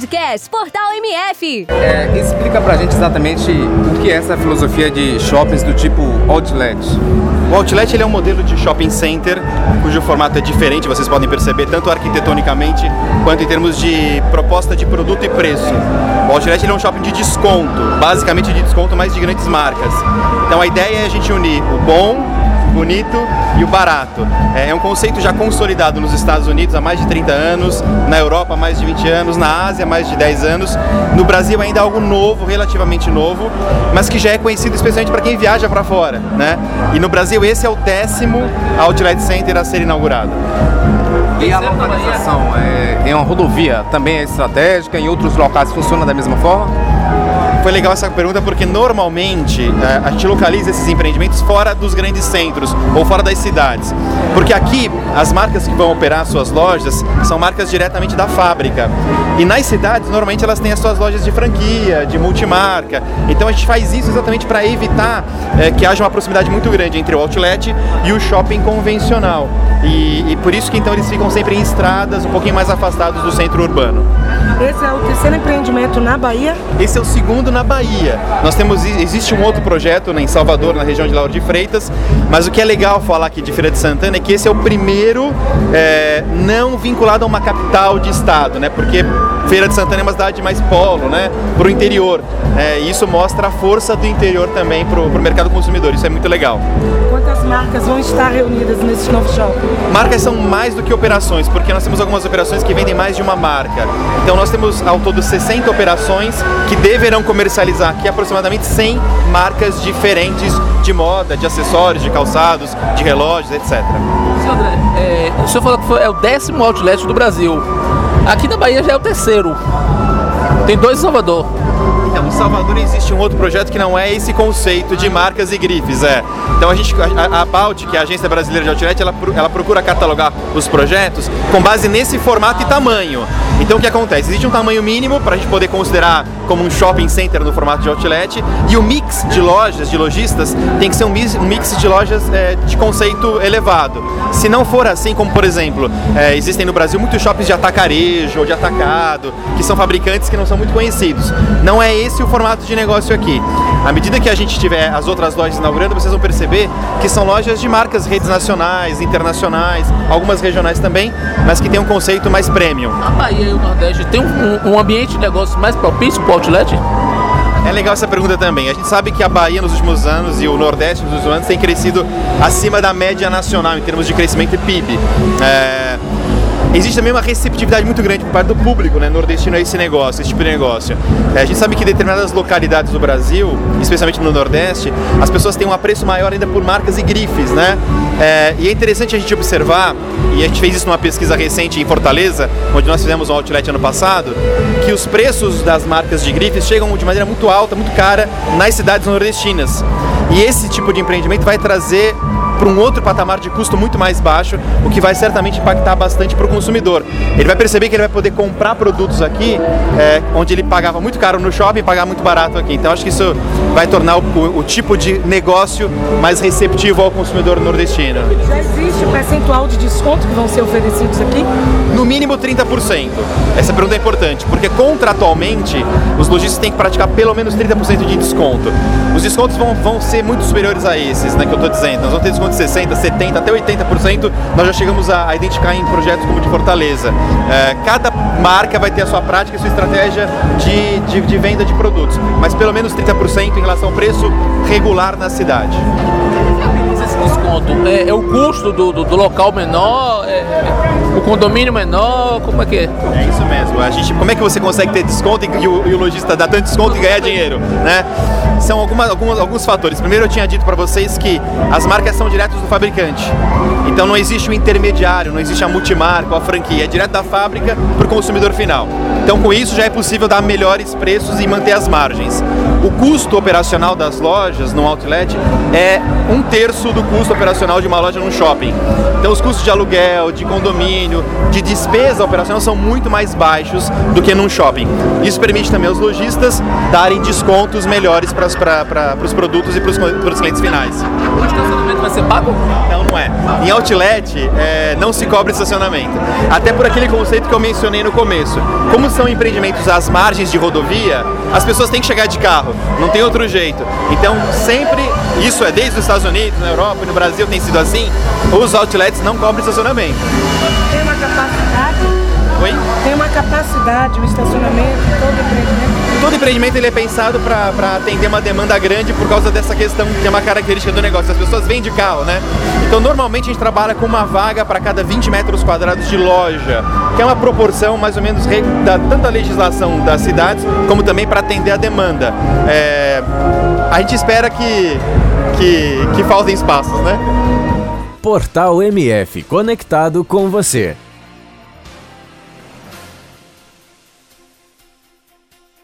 Podcast Portal MF. É, explica pra gente exatamente o que é essa filosofia de shoppings do tipo outlet. O outlet ele é um modelo de shopping center cujo formato é diferente, vocês podem perceber, tanto arquitetonicamente quanto em termos de proposta de produto e preço. O outlet ele é um shopping de desconto, basicamente de desconto, mas de grandes marcas. Então a ideia é a gente unir o bom bonito e o barato. É, é um conceito já consolidado nos Estados Unidos há mais de 30 anos, na Europa há mais de 20 anos, na Ásia há mais de 10 anos, no Brasil ainda é algo novo, relativamente novo, mas que já é conhecido especialmente para quem viaja para fora, né? E no Brasil esse é o décimo Outlet Center a ser inaugurado. E a localização é, é uma rodovia, também é estratégica, em outros locais funciona da mesma forma? Foi legal essa pergunta porque normalmente é, a gente localiza esses empreendimentos fora dos grandes centros ou fora das cidades. Porque aqui as marcas que vão operar suas lojas são marcas diretamente da fábrica. E nas cidades, normalmente elas têm as suas lojas de franquia, de multimarca. Então a gente faz isso exatamente para evitar é, que haja uma proximidade muito grande entre o outlet e o shopping convencional. E, e por isso que então eles ficam sempre em estradas um pouquinho mais afastados do centro urbano. Esse é o terceiro empreendimento na Bahia? Esse é o segundo na Bahia. Nós temos existe um outro projeto né, em Salvador, na região de Lauro de Freitas, mas o que é legal falar aqui de Feira de Santana é que esse é o primeiro é, não vinculado a uma capital de estado, né? Porque Feira de Santana é uma cidade mais polo, né? Para o interior. É, isso mostra a força do interior também para o mercado consumidor. Isso é muito legal. Quantas marcas vão estar reunidas nesse novo shopping? Marcas são mais do que operações, porque nós temos algumas operações que vendem mais de uma marca. Então nós temos ao todo 60 operações que deverão comercializar aqui aproximadamente 100 marcas diferentes de moda, de acessórios, de calçados, de relógios, etc. Senhor André, é, o senhor falou que foi, é o décimo outlet do Brasil. Aqui na Bahia já é o terceiro. Tem dois em Salvador. Então, em Salvador existe um outro projeto que não é esse conceito de marcas e grifes, é. Então a gente, a, a Balt, que é a agência brasileira de outlet, ela, ela procura catalogar os projetos com base nesse formato e tamanho. Então o que acontece? Existe um tamanho mínimo para a gente poder considerar como um shopping center no formato de outlet e o mix de lojas, de lojistas, tem que ser um mix, de lojas é, de conceito elevado. Se não for assim, como por exemplo, é, existem no Brasil muitos shoppings de atacarejo ou de atacado, que são fabricantes que não são muito conhecidos. Não é esse o formato de negócio aqui. À medida que a gente tiver as outras lojas inaugurando, vocês vão perceber que são lojas de marcas redes nacionais, internacionais, algumas regionais também, mas que tem um conceito mais premium. A Bahia e o Nordeste tem um, um ambiente de negócio mais propício para o outlet? É legal essa pergunta também. A gente sabe que a Bahia nos últimos anos e o Nordeste nos últimos anos tem crescido acima da média nacional em termos de crescimento e PIB. É existe também uma receptividade muito grande por parte do público né, nordestino a esse negócio, esse tipo de negócio. É, a gente sabe que determinadas localidades do Brasil, especialmente no Nordeste, as pessoas têm um apreço maior ainda por marcas e grifes, né? É, e é interessante a gente observar, e a gente fez isso numa pesquisa recente em Fortaleza, onde nós fizemos um outlet ano passado, que os preços das marcas de grifes chegam de maneira muito alta, muito cara, nas cidades nordestinas. E esse tipo de empreendimento vai trazer para um outro patamar de custo muito mais baixo, o que vai certamente impactar bastante para o consumidor. Ele vai perceber que ele vai poder comprar produtos aqui, é, onde ele pagava muito caro no shopping, pagar muito barato aqui. Então acho que isso vai tornar o, o, tipo de negócio mais receptivo ao consumidor nordestino. Já existe um percentual de desconto que vão ser oferecidos aqui? No mínimo 30%. Essa pergunta é importante, porque contratualmente os lojistas têm que praticar pelo menos 30% de desconto. Os descontos vão, vão ser muito superiores a esses né, que eu estou dizendo. Nós vamos ter desconto de 60%, 70%, até 80%, nós já chegamos a, a identificar em projetos como de Fortaleza. É, cada marca vai ter a sua prática e sua estratégia de, de, de venda de produtos, mas pelo menos 30% em relação ao preço regular na cidade desconto? É, é o custo do, do, do local menor? É, é, o condomínio menor? Como é que é? É isso mesmo. A gente, como é que você consegue ter desconto e, o, e o lojista dar tanto desconto e ganhar dinheiro? Né? São algumas, algumas, alguns fatores. Primeiro eu tinha dito para vocês que as marcas são diretas do fabricante. Então não existe o intermediário, não existe a multimarca a franquia. É direto da fábrica para o consumidor final. Então com isso já é possível dar melhores preços e manter as margens. O custo operacional das lojas no outlet é um terço do custo operacional de uma loja num shopping. Então os custos de aluguel, de condomínio, de despesa operacional são muito mais baixos do que num shopping. Isso permite também aos lojistas darem descontos melhores para os produtos e para os clientes finais. Pago? Não, não é. Em outlet é, não se cobra estacionamento. Até por aquele conceito que eu mencionei no começo. Como são empreendimentos às margens de rodovia, as pessoas têm que chegar de carro, não tem outro jeito. Então sempre, isso é desde os Estados Unidos, na Europa e no Brasil tem sido assim, os outlets não cobram estacionamento. Tem uma capacidade? Oi? Tem uma capacidade, o estacionamento, todo empreendimento? Todo empreendimento ele é pensado para atender uma demanda grande por causa dessa questão que é uma característica do negócio. As pessoas vêm de carro, né? Então normalmente a gente trabalha com uma vaga para cada 20 metros quadrados de loja, que é uma proporção mais ou menos da tanto da legislação das cidades como também para atender a demanda. É, a gente espera que, que, que faltem espaços, né? Portal MF conectado com você.